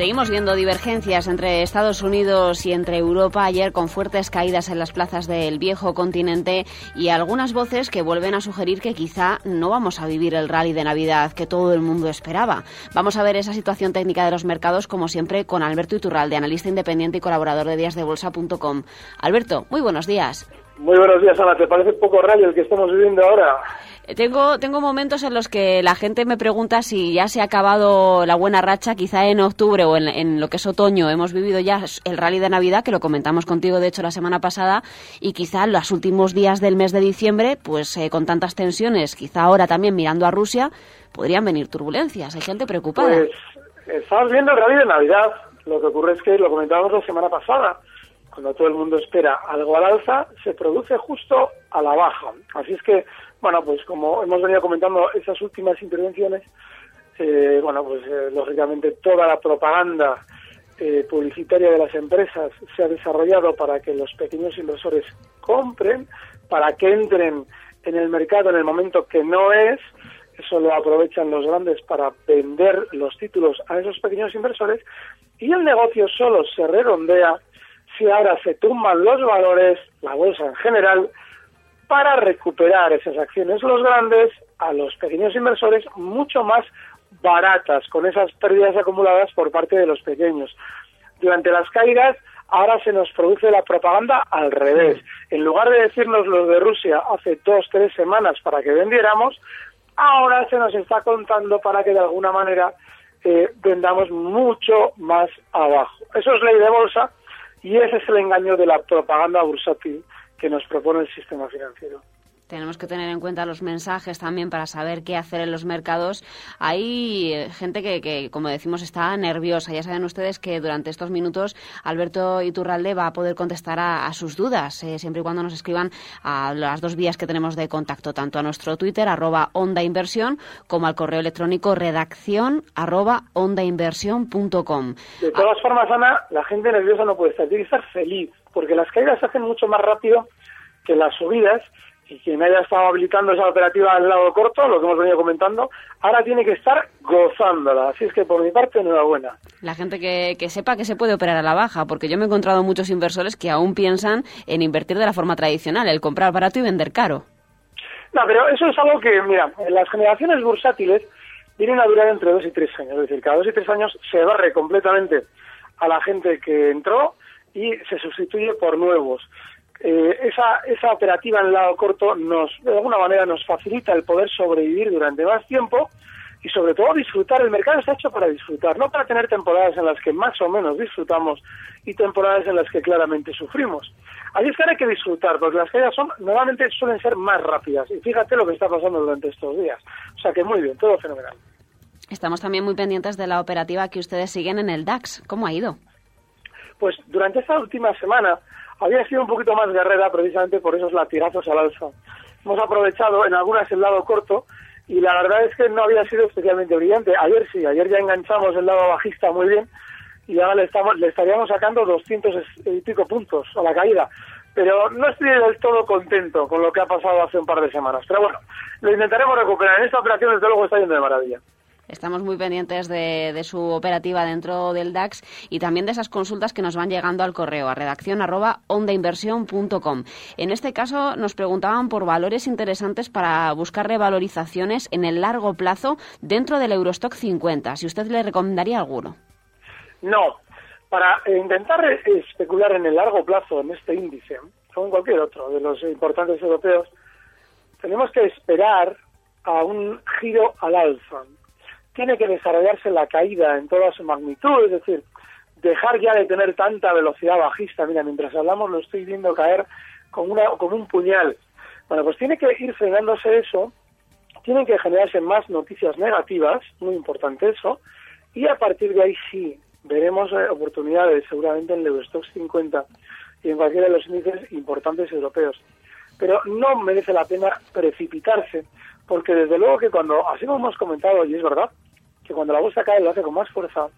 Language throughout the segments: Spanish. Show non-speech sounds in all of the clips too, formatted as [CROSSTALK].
Seguimos viendo divergencias entre Estados Unidos y entre Europa ayer con fuertes caídas en las plazas del viejo continente y algunas voces que vuelven a sugerir que quizá no vamos a vivir el rally de Navidad que todo el mundo esperaba. Vamos a ver esa situación técnica de los mercados como siempre con Alberto Iturralde, analista independiente y colaborador de díasdebolsa.com. Alberto, muy buenos días. Muy buenos días, Ana. ¿Te parece poco rally el que estamos viviendo ahora? Tengo, tengo momentos en los que la gente me pregunta si ya se ha acabado la buena racha, quizá en octubre o en, lo que es otoño hemos vivido ya el rally de Navidad, que lo comentamos contigo de hecho la semana pasada, y quizá en los últimos días del mes de diciembre, pues eh, con tantas tensiones, quizá ahora también mirando a Rusia, podrían venir turbulencias. Hay gente preocupada. Pues estamos viendo el rally de Navidad. Lo que ocurre es que lo comentábamos la semana pasada cuando todo el mundo espera algo al alza, se produce justo a la baja. Así es que, bueno, pues como hemos venido comentando esas últimas intervenciones, eh, bueno, pues eh, lógicamente toda la propaganda eh, publicitaria de las empresas se ha desarrollado para que los pequeños inversores compren, para que entren en el mercado en el momento que no es, eso lo aprovechan los grandes para vender los títulos a esos pequeños inversores y el negocio solo se redondea si ahora se tumban los valores, la bolsa en general, para recuperar esas acciones los grandes a los pequeños inversores mucho más baratas, con esas pérdidas acumuladas por parte de los pequeños. Durante las caídas, ahora se nos produce la propaganda al revés. En lugar de decirnos los de Rusia hace dos, tres semanas para que vendiéramos, ahora se nos está contando para que de alguna manera eh, vendamos mucho más abajo. Eso es ley de bolsa y ese es el engaño de la propaganda bursátil que nos propone el sistema financiero. Tenemos que tener en cuenta los mensajes también para saber qué hacer en los mercados. Hay eh, gente que, como decimos, está nerviosa. Ya saben ustedes que durante estos minutos Alberto Iturralde va a poder contestar a, sus dudas, eh, siempre y cuando nos escriban a las dos vías que tenemos de contacto, tanto a nuestro Twitter, arroba Onda Inversión, como al correo electrónico redacción arroba ondainversión.com. De todas formas, Ana, la gente nerviosa no puede estar. Tiene que estar feliz, porque las caídas se hacen mucho más rápido que las subidas y quien haya estado habilitando esa operativa al lado corto, lo que hemos venido comentando, ahora tiene que estar gozándola. Así es que por mi parte, enhorabuena. La gente que, que sepa que se puede operar a la baja, porque yo me he encontrado muchos inversores que aún piensan en invertir de la forma tradicional, el comprar barato y vender caro. No, pero eso es algo que, mira, las generaciones bursátiles vienen a durar entre dos y tres años. Es decir, cada dos y tres años se barre completamente a la gente que entró y se sustituye por nuevos. Eh, esa, esa operativa en el lado corto nos, de alguna manera, nos facilita el poder sobrevivir durante más tiempo y sobre todo disfrutar. El mercado está hecho para disfrutar, no para tener temporadas en las que más o menos disfrutamos y temporadas en las que claramente sufrimos. Así es que hay que disfrutar, porque las caídas son, normalmente suelen ser más rápidas. Y fíjate lo que está pasando durante estos días. O sea que muy bien, todo fenomenal. Estamos también muy pendientes de la operativa que ustedes siguen en el DAX. ¿Cómo ha ido? Pues durante esta última semana había sido un poquito más guerrera precisamente por esos latigazos al alza. Hemos aprovechado en algunas el lado corto y la verdad es que no había sido especialmente brillante. Ayer sí, ayer ya enganchamos el lado bajista muy bien y ahora le, estamos, le estaríamos sacando 200 y pico puntos a la caída. Pero no estoy del todo contento con lo que ha pasado hace un par de semanas. Pero bueno, lo intentaremos recuperar. En esta operación, desde luego, está yendo de maravilla. Estamos muy pendientes de, su operativa dentro del DAX y también de esas consultas que nos van llegando al correo a redacción arroba ondainversión.com. En este caso nos preguntaban por valores interesantes para buscar revalorizaciones en el largo plazo dentro del Eurostock 50. Si usted le recomendaría alguno. No, Para intentar especular en el largo plazo en este índice, como en cualquier otro de los importantes europeos, tenemos que esperar a un giro al alza. Tiene que desarrollarse la caída en toda su magnitud, es decir, dejar ya de tener tanta velocidad bajista. Mira, mientras hablamos lo estoy viendo caer como, una, como un puñal. Bueno, pues tiene que ir frenándose eso, tienen que generarse más noticias negativas, muy importante eso, y a partir de ahí sí, veremos eh, oportunidades seguramente en el Eurostox 50 y en cualquiera de los índices importantes europeos. Pero no merece la pena precipitarse, porque desde luego que cuando, así como hemos comentado, y es verdad, que cuando la bolsa cae lo hace con más fuerza,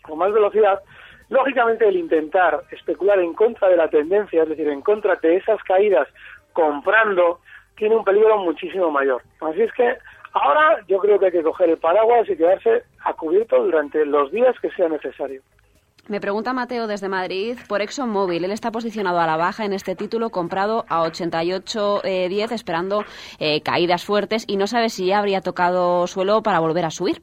con más velocidad, lógicamente el intentar especular en contra de la tendencia, es decir, en contra de esas caídas comprando, tiene un peligro muchísimo mayor. Así es que ahora yo creo que hay que coger el paraguas y quedarse a cubierto durante los días que sea necesario. Me pregunta Mateo desde Madrid por ExxonMobil. Él está posicionado a la baja en este título, comprado a 88.10, eh, esperando eh, caídas fuertes y no sabe si ya habría tocado suelo para volver a subir.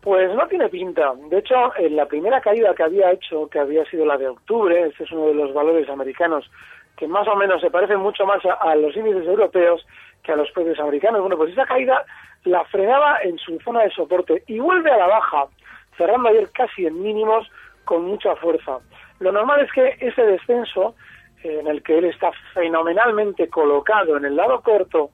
Pues no tiene pinta. De hecho, en la primera caída que había hecho, que había sido la de octubre, este es uno de los valores americanos que más o menos se parece mucho más a, los índices europeos que a los precios americanos. Bueno, pues esa caída la frenaba en su zona de soporte y vuelve a la baja, cerrando ayer casi en mínimos con mucha fuerza. Lo normal es que ese descenso, eh, en el que él está fenomenalmente colocado en el lado corto,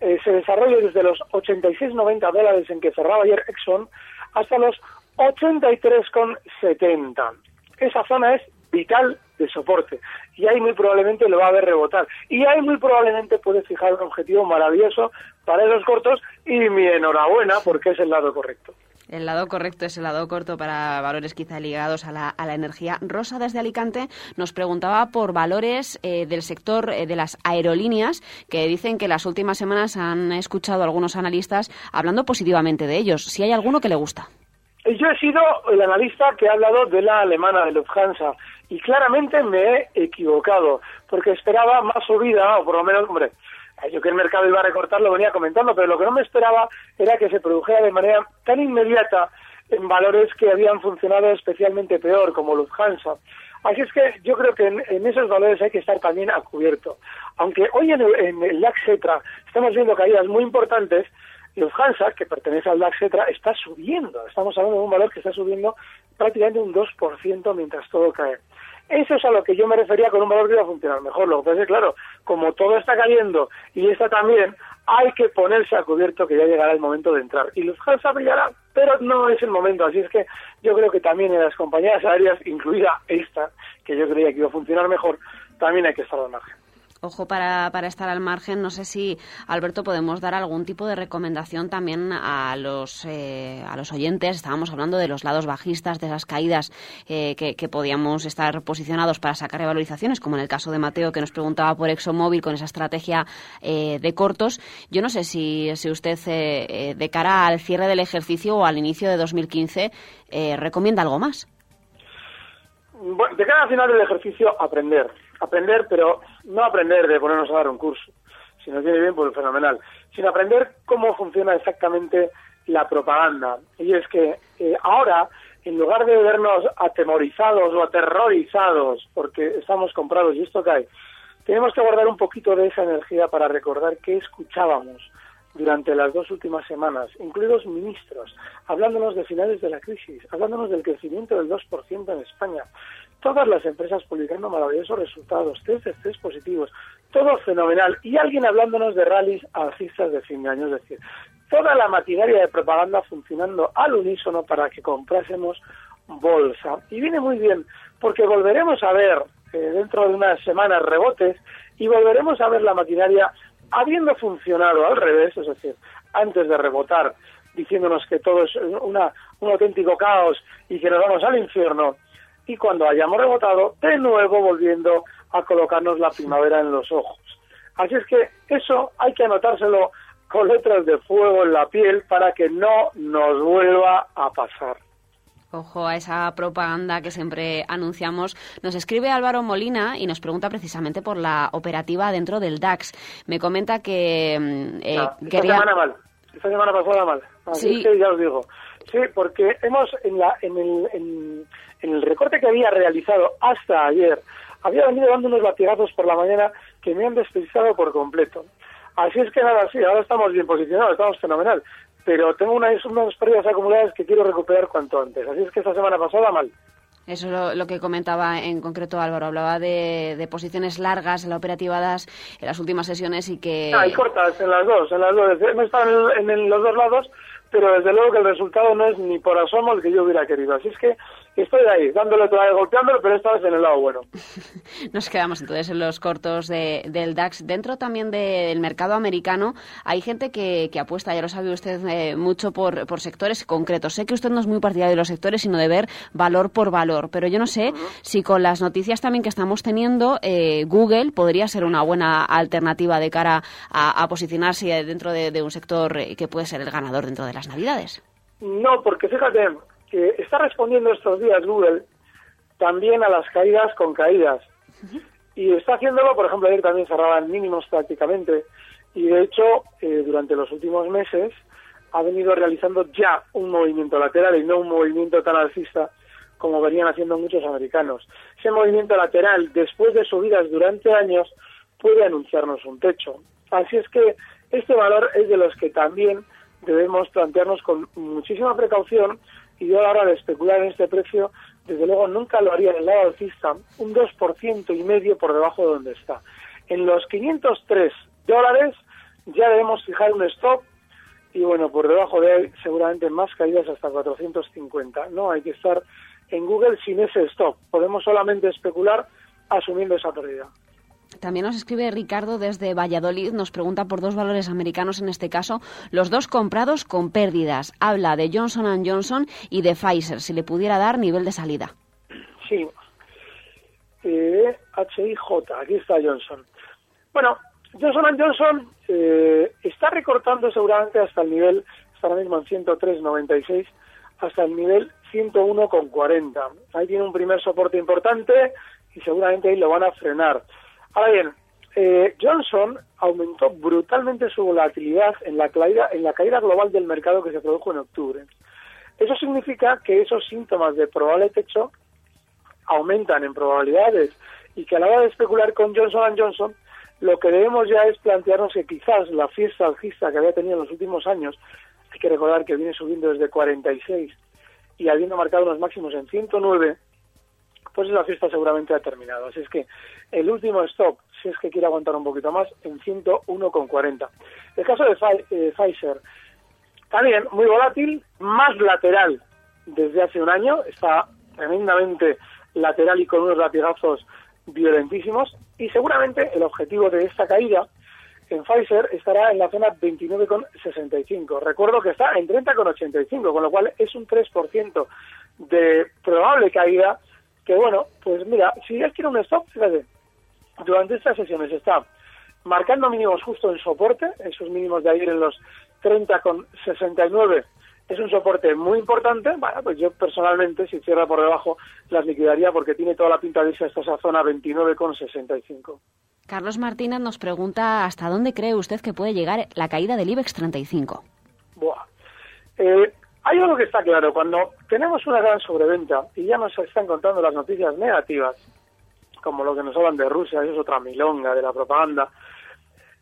eh, se desarrolle desde los 86,90 dólares en que cerraba ayer Exxon hasta los 83,70. Esa zona es vital de soporte y ahí muy probablemente lo va a ver rebotar y ahí muy probablemente puede fijar un objetivo maravilloso para esos cortos y mi enhorabuena porque es el lado correcto. El lado correcto es el lado corto para valores quizá ligados a la, a la energía. Rosa desde Alicante nos preguntaba por valores eh, del sector eh, de las aerolíneas que dicen que las últimas semanas han escuchado algunos analistas hablando positivamente de ellos. Si hay alguno que le gusta. Yo he sido el analista que ha hablado de la alemana, de Lufthansa, y claramente me he equivocado, porque esperaba más subida, o por lo menos, hombre, yo que el mercado iba a recortar lo venía comentando, pero lo que no me esperaba era que se produjera de manera tan inmediata en valores que habían funcionado especialmente peor, como Lufthansa. Así es que yo creo que en, esos valores hay que estar también a cubierto. Aunque hoy en el, en el DAX estamos viendo caídas muy importantes, Lufthansa, que pertenece al DAX Cetra, está subiendo. Estamos hablando de un valor que está subiendo prácticamente un 2% mientras todo cae. Eso es a lo que yo me refería con un valor que va a funcionar mejor. Lo que pasa es claro, como todo está cayendo y está también, hay que ponerse a cubierto que ya llegará el momento de entrar. Y Lufthansa brillará, pero no es el momento. Así es que yo creo que también en las compañías aéreas, incluida esta, que yo creía que iba a funcionar mejor, también hay que estar al margen ojo para, para estar al margen. No sé si, Alberto, podemos dar algún tipo de recomendación también a los, eh, a los oyentes. Estábamos hablando de los lados bajistas, de esas caídas eh, que, que, podíamos estar posicionados para sacar revalorizaciones, como en el caso de Mateo, que nos preguntaba por ExxonMobil con esa estrategia eh, de cortos. Yo no sé si, si usted, de cara al cierre del ejercicio o al inicio de 2015, recomienda algo más. De cara al final del ejercicio, aprender aprender, pero no aprender de ponernos a dar un curso. Si nos viene bien, pues fenomenal. Sino aprender cómo funciona exactamente la propaganda. Y es que eh, ahora, en lugar de vernos atemorizados o aterrorizados porque estamos comprados y esto cae, tenemos que guardar un poquito de esa energía para recordar qué escuchábamos durante las dos últimas semanas, incluidos ministros, hablándonos de finales de la crisis, hablándonos del crecimiento del 2% en España, todas las empresas publicando maravillosos resultados, test de positivos, todo fenomenal, y alguien hablándonos de rallies alcistas de fin de año, es decir, toda la maquinaria de propaganda funcionando al unísono para que comprásemos bolsa. Y viene muy bien, porque volveremos a ver eh, dentro de unas semanas rebotes y volveremos a ver la maquinaria habiendo funcionado al revés, es decir, antes de rebotar, diciéndonos que todo es una, un auténtico caos y que nos vamos al infierno, y cuando hayamos rebotado, de nuevo volviendo a colocarnos la primavera en los ojos. Así es que eso hay que anotárselo con letras de fuego en la piel para que no nos vuelva a pasar. Ojo a esa propaganda que siempre anunciamos. Nos escribe Álvaro Molina y nos pregunta precisamente por la operativa dentro del DAX. Me comenta que mm, eh, esta semana mal. Esta semana pasada mal. Así sí. que ya os digo. Sí, porque hemos en, la, en, el, en, en el recorte que había realizado hasta ayer, había venido dando unos latigazos por la mañana que me han despistado por completo. Así es que nada, sí, ahora estamos bien posicionados, estamos fenomenal, pero tengo unas, unas pérdidas acumuladas que quiero recuperar cuanto antes. Así es que esta semana pasada mal. Eso es lo, que comentaba en concreto Álvaro. Hablaba de, posiciones largas en la operativa DAS en las últimas sesiones y que... Ah, y cortas en las dos, en las dos. Hemos estado en los dos lados, pero desde luego que el resultado no es ni por asomo el que yo hubiera querido. Así es que estoy ahí, dándole otra vez, golpeándolo, pero esta vez en el lado bueno. [LAUGHS] Nos quedamos entonces en los cortos de, del DAX. Dentro también del mercado americano hay gente que, que apuesta, ya lo sabe usted, eh, mucho por, por sectores concretos. Sé que usted no es muy partidario de los sectores, sino de ver valor por valor, pero yo no sé si con las noticias también que estamos teniendo, eh, Google podría ser una buena alternativa de cara a, posicionarse dentro de, de un sector eh, que puede ser el ganador dentro de las Navidades. No, porque fíjate, que está respondiendo estos días Google también a las caídas con caídas. Y está haciéndolo, por ejemplo, ayer también cerraban mínimos prácticamente. Y de hecho, eh, durante los últimos meses ha venido realizando ya un movimiento lateral y no un movimiento tan alcista como venían haciendo muchos americanos. Ese movimiento lateral, después de subidas durante años, puede anunciarnos un techo. Así es que este valor es de los que también debemos plantearnos con muchísima precaución y yo a la hora de especular en este precio, desde luego nunca lo haría en el lado alcista, un 2% y medio por debajo de donde está. En los 503 dólares ya debemos fijar un stop y bueno, por debajo de él seguramente más caídas hasta 450. No hay que estar en Google sin ese stop. Podemos solamente especular asumiendo esa pérdida. También nos escribe Ricardo desde Valladolid, nos pregunta por dos valores americanos en este caso, los dos comprados con pérdidas. Habla de Johnson Johnson y de Pfizer, si le pudiera dar nivel de salida. Sí. Eh, H-I-J, aquí está Johnson. Bueno, Johnson Johnson eh, está recortando seguramente hasta el nivel, está ahora mismo en 103.96, hasta el nivel 101.40. Ahí tiene un primer soporte importante y seguramente ahí lo van a frenar. Ahora bien, eh, Johnson aumentó brutalmente su volatilidad en la, caída, en la caída global del mercado que se produjo en octubre. Eso significa que esos síntomas de probable techo aumentan en probabilidades y que a la hora de especular con Johnson Johnson lo que debemos ya es plantearnos que quizás la fiesta alcista que había tenido en los últimos años, hay que recordar que viene subiendo desde 46 y habiendo marcado unos máximos en 109, pues esa fiesta seguramente ha terminado. Así es que el último stop, si es que quiere aguantar un poquito más, en 101,40. El caso de eh, Pfizer, también muy volátil, más lateral desde hace un año, está tremendamente lateral y con unos latigazos violentísimos, y seguramente el objetivo de esta caída en Pfizer estará en la zona 29,65. Recuerdo que está en 30,85, con lo cual es un 3% de probable caída que bueno, pues mira, si ya quiere un stop, fíjate, durante estas sesiones está marcando mínimos justo en soporte, esos mínimos de ayer en los 30,69 es un soporte muy importante, bueno, pues yo personalmente, si cierra por debajo, las liquidaría porque tiene toda la pinta de irse hasta esa zona 29,65. Carlos Martínez nos pregunta hasta dónde cree usted que puede llegar la caída del IBEX 35. Buah. Eh, hay algo que está claro, cuando tenemos una gran sobreventa y ya nos están contando las noticias negativas, como lo que nos hablan de Rusia, eso es otra milonga de la propaganda,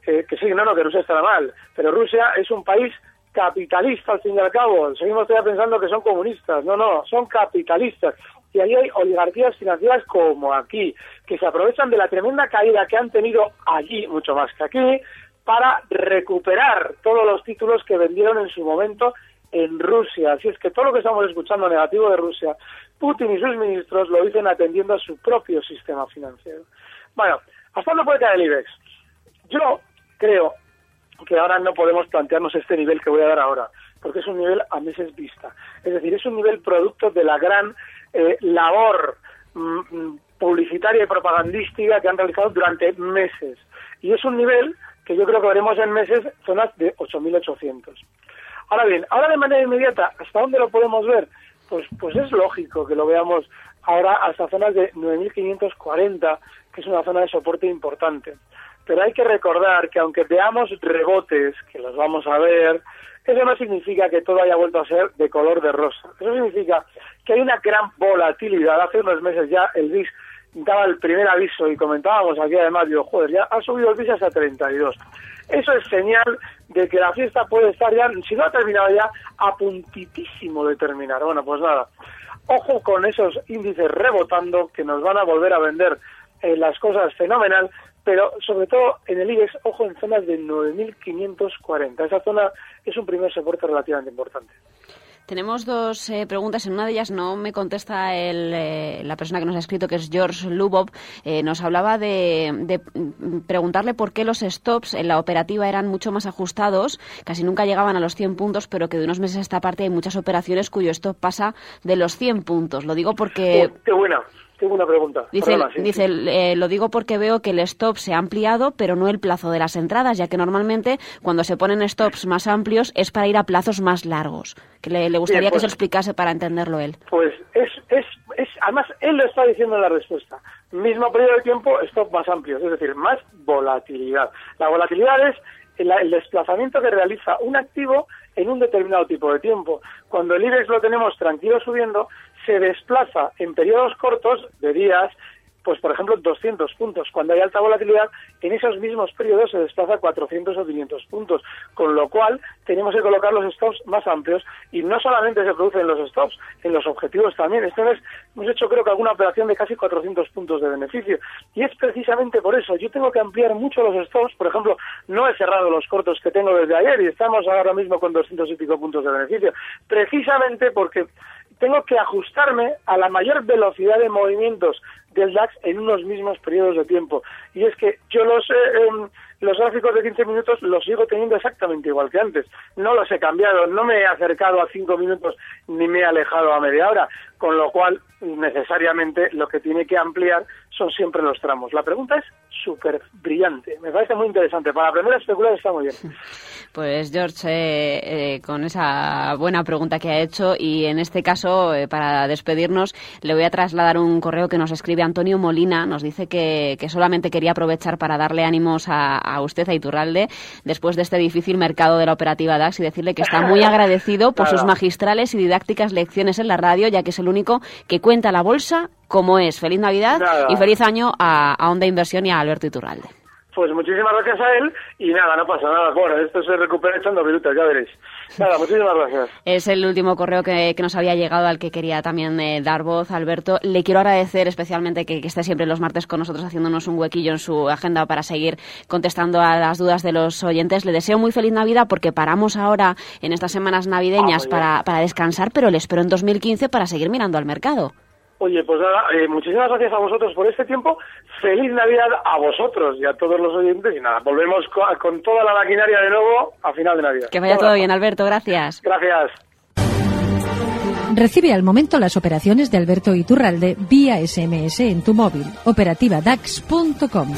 eh, que sí, no, no, que Rusia estará mal, pero Rusia es un país capitalista al fin y al cabo, seguimos todavía pensando que son comunistas, no, no, son capitalistas, y ahí hay oligarquías financieras como aquí, que se aprovechan de la tremenda caída que han tenido allí, mucho más que aquí, para recuperar todos los títulos que vendieron en su momento en Rusia. Así es que todo lo que estamos escuchando negativo de Rusia, Putin y sus ministros lo dicen atendiendo a su propio sistema financiero. Bueno, ¿hasta dónde puede caer el IBEX? Yo creo que ahora no podemos plantearnos este nivel que voy a dar ahora, porque es un nivel a meses vista. Es decir, es un nivel producto de la gran eh, labor mm, mm, publicitaria y propagandística que han realizado durante meses. Y es un nivel que yo creo que veremos en meses zonas de 8.800. Ahora bien, ahora de manera inmediata, ¿hasta dónde lo podemos ver? Pues, pues es lógico que lo veamos ahora hasta zonas de 9.540, que es una zona de soporte importante. pero hay que recordar que aunque veamos rebotes, que los vamos a ver, eso no significa que todo haya vuelto a ser de color de rosa. Eso significa que hay una gran volatilidad. Hace unos meses ya el VIX daba el primer aviso y comentábamos aquí además, digo, joder, ya ha subido el VIX hasta 32. Eso es señal de que la fiesta puede estar ya, si no ha terminado ya, a puntitísimo de terminar. Bueno, pues nada, ojo con esos índices rebotando que nos van a volver a vender eh, las cosas fenomenal, pero sobre todo en el IBEX, ojo en zonas de 9.540. Esa zona es un primer soporte relativamente importante. Tenemos dos eh, preguntas. En una de ellas no me contesta el, eh, la persona que nos ha escrito, que es George Lubov. Eh, nos hablaba de, de, preguntarle por qué los stops en la operativa eran mucho más ajustados, casi nunca llegaban a los 100 puntos, pero que de unos meses a esta parte hay muchas operaciones cuyo stop pasa de los 100 puntos. Lo digo porque... qué buena. Tengo una pregunta. Dice, dice eh, lo digo porque veo que el stop se ha ampliado, pero no el plazo de las entradas, ya que normalmente cuando se ponen stops más amplios es para ir a plazos más largos. Que le, le gustaría que se lo explicase para entenderlo él. Pues es, es, es, además él lo está diciendo en la respuesta. Mismo periodo de tiempo, stop más amplios, es decir, más volatilidad. La volatilidad es el, el desplazamiento que realiza un activo en un determinado tipo de tiempo. Cuando el IBEX lo tenemos tranquilo subiendo, se desplaza en periodos cortos de días pues por ejemplo 200 puntos. Cuando hay alta volatilidad, en esos mismos periodos se desplaza 400 o 500 puntos, con lo cual tenemos que colocar los stops más amplios y no solamente se producen los stops, en los objetivos también. Esta vez hemos hecho creo que alguna operación de casi 400 puntos de beneficio y es precisamente por eso. Yo tengo que ampliar mucho los stops, por ejemplo, no he cerrado los cortos que tengo desde ayer y estamos ahora mismo con 200 y pico puntos de beneficio, precisamente porque tengo que ajustarme a la mayor velocidad de movimientos del DAX en unos mismos periodos de tiempo. Y es que yo los, eh, eh, los gráficos de 15 minutos los sigo teniendo exactamente igual que antes. No los he cambiado, no me he acercado a 5 minutos ni me he alejado a media hora, con lo cual necesariamente lo que tiene que ampliar son siempre los tramos. La pregunta es súper brillante, me parece muy interesante. Para aprender a especular está muy bien. [LAUGHS] Pues George, eh, eh, con esa buena pregunta que ha hecho y en este caso, eh, para despedirnos, le voy a trasladar un correo que nos escribe Antonio Molina. Nos dice que, que solamente quería aprovechar para darle ánimos a, a, usted, a Iturralde, después de este difícil mercado de la operativa DAX y decirle que está muy [LAUGHS] agradecido por sus magistrales y didácticas lecciones en la radio, ya que es el único que cuenta la bolsa como es. Feliz Navidad y feliz año a, a Onda Inversión y a Alberto Iturralde. Pues muchísimas gracias a él y nada, no pasa nada. Bueno, esto se recupera echando minutos, ya veréis. Nada, muchísimas gracias. Es el último correo que, que nos había llegado al que quería también eh, dar voz, Alberto. Le quiero agradecer especialmente que, que, esté siempre los martes con nosotros haciéndonos un huequillo en su agenda para seguir contestando a las dudas de los oyentes. Le deseo muy feliz Navidad porque paramos ahora en estas semanas navideñas ah, para, para descansar, pero le espero en 2015 para seguir mirando al mercado. Oye, pues nada, eh, muchísimas gracias a vosotros por este tiempo. Feliz Navidad a vosotros y a todos los oyentes. Y nada, volvemos con, con toda la maquinaria de nuevo a final de Navidad. Que vaya todo bien, Alberto. Gracias. Gracias. Recibe al momento las operaciones de Alberto Iturralde vía SMS en tu móvil. Operativa DAX.com.